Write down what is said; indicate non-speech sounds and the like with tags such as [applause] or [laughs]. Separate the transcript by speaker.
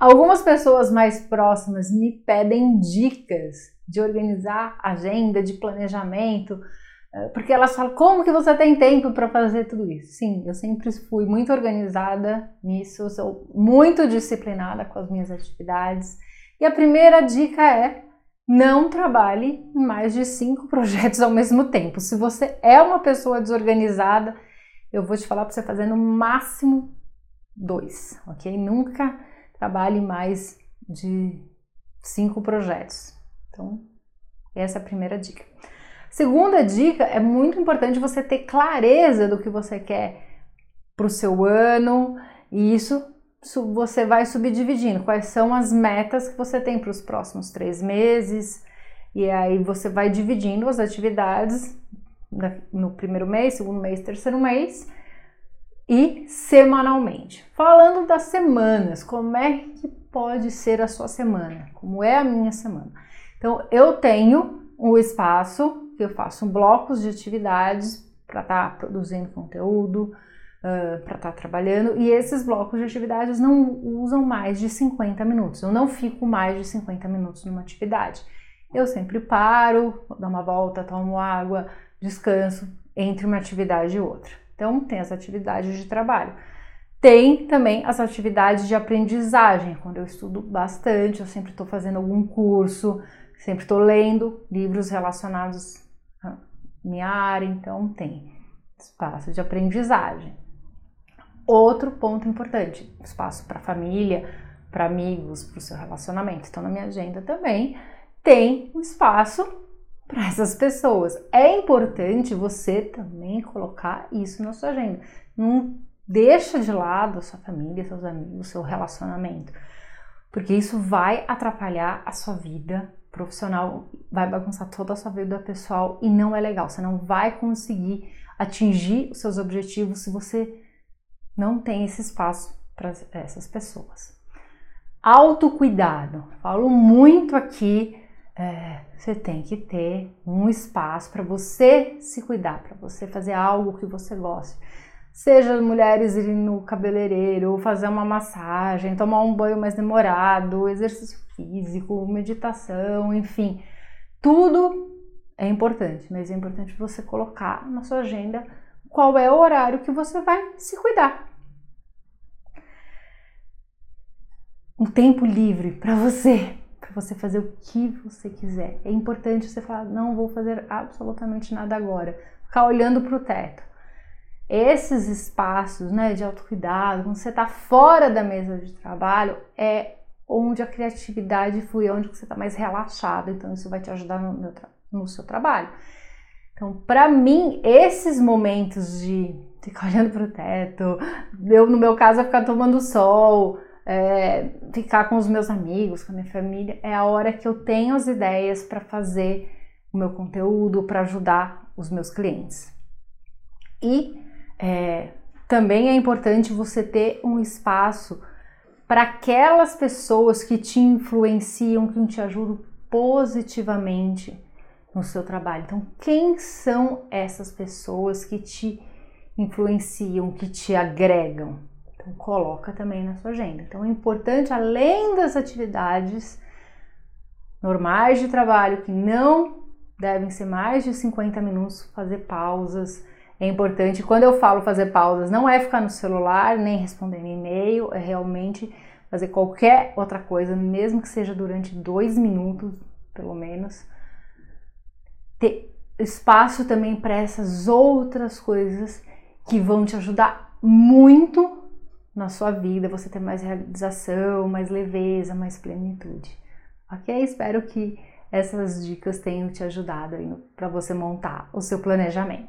Speaker 1: Algumas pessoas mais próximas me pedem dicas de organizar agenda, de planejamento, eh, porque elas falam: como que você tem tempo para fazer tudo isso? Sim, eu sempre fui muito organizada nisso, sou muito disciplinada com as minhas atividades. E a primeira dica é não trabalhe em mais de cinco [laughs] projetos ao mesmo tempo. Se você é uma pessoa desorganizada, eu vou te falar para você fazer no máximo dois, ok? Nunca trabalhe mais de cinco projetos. Então, essa é a primeira dica. Segunda dica, é muito importante você ter clareza do que você quer para o seu ano, e isso você vai subdividindo. Quais são as metas que você tem para os próximos três meses, e aí você vai dividindo as atividades no primeiro mês, segundo mês, terceiro mês e semanalmente. Falando das semanas, como é que pode ser a sua semana? Como é a minha semana? Então, eu tenho um espaço que eu faço blocos de atividades para estar tá produzindo conteúdo, uh, para estar tá trabalhando, e esses blocos de atividades não usam mais de 50 minutos. Eu não fico mais de 50 minutos numa atividade. Eu sempre paro, dou uma volta, tomo água, descanso entre uma atividade e outra. Então, tem as atividades de trabalho. Tem também as atividades de aprendizagem, quando eu estudo bastante, eu sempre estou fazendo algum curso, sempre estou lendo livros relacionados à minha área, então tem espaço de aprendizagem. Outro ponto importante, espaço para família, para amigos, para o seu relacionamento. Então, na minha agenda também tem um espaço para essas pessoas. É importante você também colocar isso na sua agenda. Não deixa de lado a sua família, seus amigos, seu relacionamento, porque isso vai atrapalhar a sua vida profissional, vai bagunçar toda a sua vida pessoal e não é legal. Você não vai conseguir atingir os seus objetivos se você não tem esse espaço para essas pessoas. Autocuidado. Falo muito aqui é, você tem que ter um espaço para você se cuidar, para você fazer algo que você goste. Seja mulheres irem no cabeleireiro, fazer uma massagem, tomar um banho mais demorado, exercício físico, meditação, enfim. Tudo é importante, mas é importante você colocar na sua agenda qual é o horário que você vai se cuidar. Um tempo livre para você, para você fazer o que você quiser. É importante você falar, não vou fazer absolutamente nada agora. Ficar olhando para o teto. Esses espaços né, de autocuidado, quando você está fora da mesa de trabalho, é onde a criatividade flui, onde você está mais relaxado. Então, isso vai te ajudar no, no seu trabalho. Então, para mim, esses momentos de ficar [laughs] olhando para o teto, eu, no meu caso, é ficar tomando sol, é, ficar com os meus amigos, com a minha família, é a hora que eu tenho as ideias para fazer o meu conteúdo, para ajudar os meus clientes. E é, também é importante você ter um espaço para aquelas pessoas que te influenciam, que te ajudam positivamente no seu trabalho. Então, quem são essas pessoas que te influenciam, que te agregam? Então, coloca também na sua agenda. Então, é importante, além das atividades normais de trabalho, que não devem ser mais de 50 minutos, fazer pausas. É importante, quando eu falo fazer pausas, não é ficar no celular, nem responder e-mail, é realmente fazer qualquer outra coisa, mesmo que seja durante dois minutos, pelo menos. Ter espaço também para essas outras coisas que vão te ajudar muito na sua vida, você ter mais realização, mais leveza, mais plenitude. Ok? Espero que essas dicas tenham te ajudado para você montar o seu planejamento.